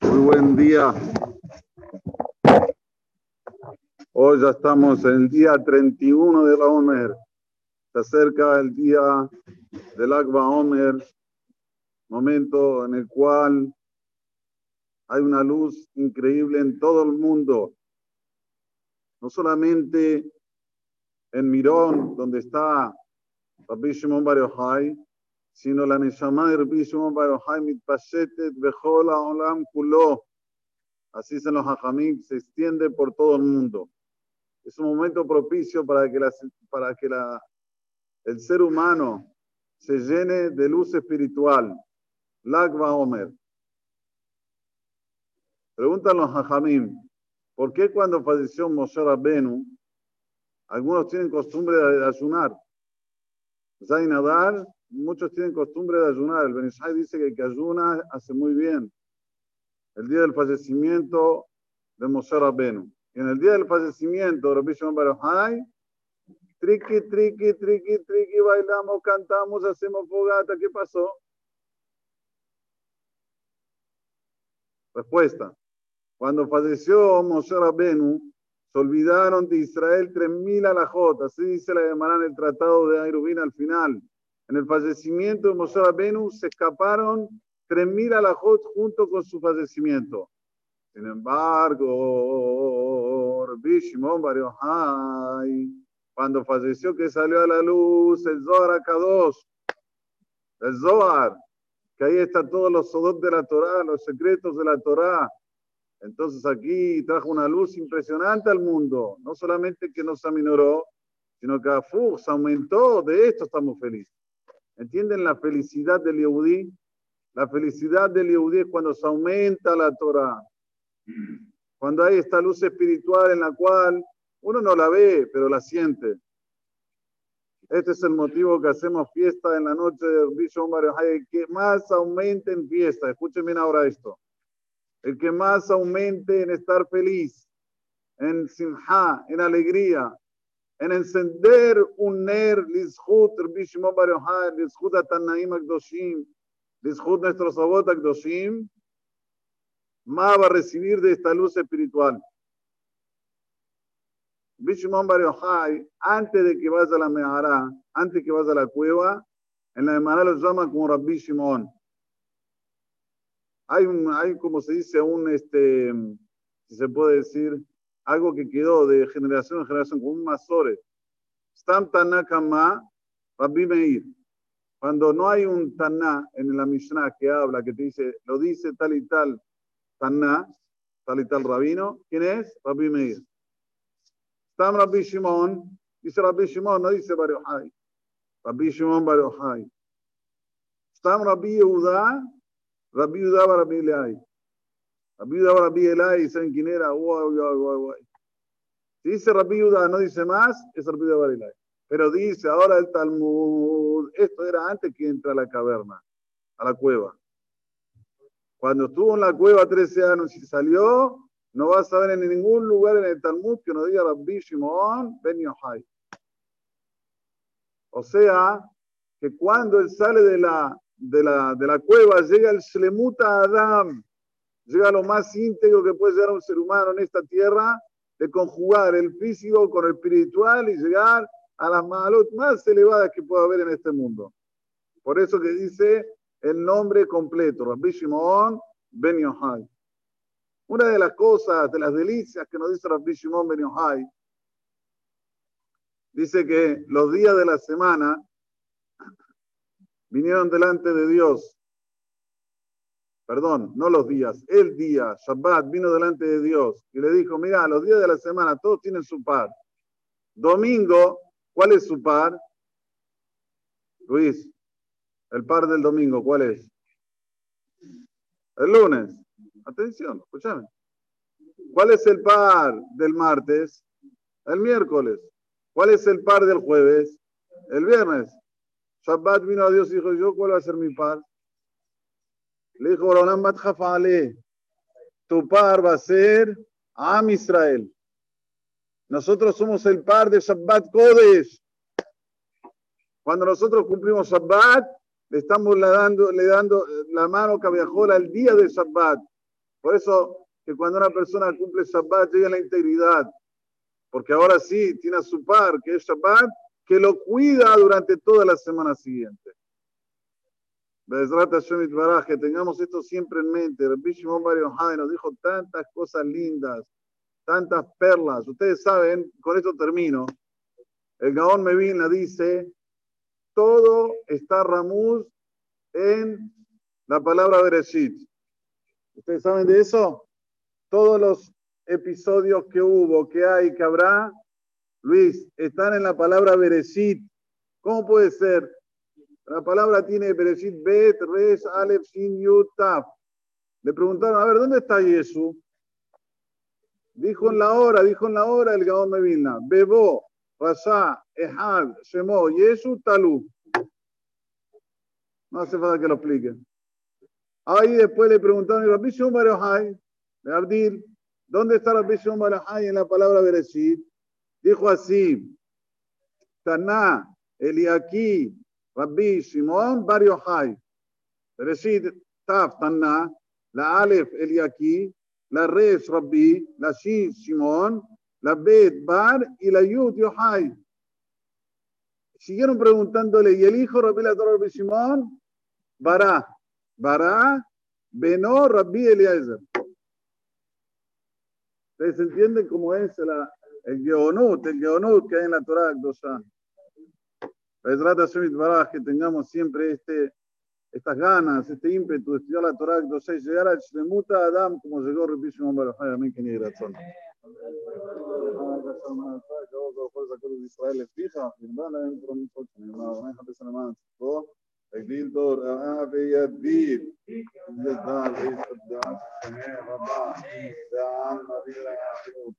Muy buen día. Hoy ya estamos en el día 31 de la Omer. Se acerca el día del Agba Omer, momento en el cual hay una luz increíble en todo el mundo. No solamente en Mirón, donde está Rabbi Shimon Bar Yochai, sino la Neshama de Rabbi Shimon Bar Yochai mitpashetet bejola olam kulo. Así se los hajamim, se extiende por todo el mundo. Es un momento propicio para que, la, para que la, el ser humano se llene de luz espiritual. Lagba Omer. Preguntan los hajamim, ¿por qué cuando falleció Moshe Rabbenu, algunos tienen costumbre de ayunar? Zain Adar, muchos tienen costumbre de ayunar. El Benishai dice que el que ayuna hace muy bien. El día del fallecimiento de Moshe Rabbenu. Y en el día del fallecimiento de Rabbi Shimon Baruchai, triqui, triqui, triqui, triqui, bailamos, cantamos, hacemos fogata. ¿Qué pasó? Respuesta. Cuando falleció Moshe Rabbenu, se olvidaron de Israel 3.000 alajot. Así dice la Gemara en el Tratado de Airubín al final. En el fallecimiento de Moshe Rabbenu se escaparon 3.000 alajot junto con su fallecimiento. Sin embargo, Rabbi Shimon cuando falleció que salió a la luz el Zohar Akadosh, el Zohar, que ahí están todos los sodot de la Torah, los secretos de la Torah. Entonces aquí trajo una luz impresionante al mundo. No solamente que nos aminoró, sino que fu, se aumentó. De esto estamos felices. ¿Entienden la felicidad del Yehudí? La felicidad del Yehudí es cuando se aumenta la Torah. Cuando hay esta luz espiritual en la cual uno no la ve, pero la siente. Este es el motivo que hacemos fiesta en la noche de Bishop Mario El que más aumente en fiesta. Escuchen bien ahora esto. El que más aumente en estar feliz, en simha, en alegría, en encender un ner, lizhut, Bishop Mario Hay, lizhut atanaim akdoshim, lizhut nuestros avot akdoshim, más va a recibir de esta luz espiritual. Bishimon Bar Yochai, antes de que vaya a la Mehara, antes de que vaya a la cueva, en la Mehara lo llama como Rabbi Shimon. Hay, un, hay como se dice, un, este, si se puede decir, algo que quedó de generación en generación, como un masore. Stam Tanakama, Rabbi Meir. Cuando no hay un Taná en la Mishnah que habla, que te dice, lo dice tal y tal Taná, tal y tal rabino, ¿quién es? Rabbi Meir. Stam Rabbi Shimon, dice Rabbi Shimon, no dice Bar Yochai. Rabbi Shimon Bar Yochai. Stam Rabbi Yehuda, Rabbi Yehuda Bar Rabbi Elai. Rabbi Yehuda Bar Rabbi Elai, ¿saben quién era? Uy, uy, uy, uy. Si dice Rabbi Yehuda, no dice más, es Rabbi Yehuda Bar Elai. Pero dice ahora el Talmud, esto era antes que entra a la caverna, a la cueva. Cuando estuvo en la cueva 13 años y salió, no vas a ver en ningún lugar en el Talmud que nos diga Rabbi Shimon Ben Yochai. O sea, que cuando él sale de la, de la, de la cueva, llega el Shlemuta Adam, llega lo más íntegro que puede llegar un ser humano en esta tierra, de conjugar el físico con el espiritual y llegar a las malot más elevadas que pueda haber en este mundo. Por eso que dice el nombre completo, Rabbi Shimon Ben Yochai. Una de las cosas, de las delicias que nos dice Rabbi Shimon Ben Yochai, dice que los días de la semana vinieron delante de Dios. Perdón, no los días, el día, Shabbat, vino delante de Dios y le dijo, mira, los días de la semana todos tienen su par. Domingo, ¿cuál es su par? Luis, el par del domingo, ¿cuál es? El lunes. Atención, escúchame. ¿Cuál es el par del martes? El miércoles. ¿Cuál es el par del jueves? El viernes. Shabbat vino a Dios y dijo, ¿yo cuál va a ser mi par? Le dijo, tu par va a ser Am Israel. Nosotros somos el par de Shabbat Kodesh. Cuando nosotros cumplimos Shabbat, le estamos le dando la mano cabiajola al día de Shabbat. Por eso que cuando una persona cumple Shabbat llega la integridad. Porque ahora sí tiene su par, que es Shabbat, que lo cuida durante toda la semana siguiente. Que tengamos esto siempre en mente. Rabbi Shimon Bar nos dijo tantas cosas lindas, tantas perlas. Ustedes saben, con esto termino. El Gaón Mevina dice, todo está Ramuz en la palabra Bereshit. ¿Ustedes saben de eso? Todos los episodios que hubo, que hay, que habrá, Luis, están en la palabra Bereshit. ¿Cómo puede ser? La palabra tiene Bereshit Bet, Res, Aleph, Sin, Yud. Le preguntaron, a ver, ¿dónde está Jesús? Dijo en la hora, dijo en la hora el Gaón Mevilna. Bebo, Rasha, Ehad, Shemo, Jesús, Talú. No hace falta que lo expliquen. Ahí después le preguntaron, Rabbi Shimon Bar de Abdil, ¿dónde está Rabbi Shimon Bar en la palabra Bereshit? Dijo así, Taná, Eliaquí, Rabbi Shimon Bar Yochai. Bereshit, Taf, Taná, la Aleph, Eliaquí, la Res, Rabbi, la Shin, Shimon, la Bet, Bar y la Yud, Yochai. Siguieron preguntándole, ¿y el hijo Rabbi la Torah Rabbi Shimon? Bará. Bará, Benó, Rabbi Eliezer. ¿Ustedes entienden cómo es la, el Geonut, el Geonut que hay en la Torah Akdosha? que tengamos siempre este, estas ganas, este ímpetu de estudiar la Torah Akdosha y llegar al Shlemuta Adam como llegó Rabbi Shimon Barajay. Amén, que ni razón. ישראל לפיך, נרבה להם פרומיסות שנאמר, מה יחפש למען צדקו, הגדיל תורה ויביל, ידע ויסדר, רבה, והעם מביא להם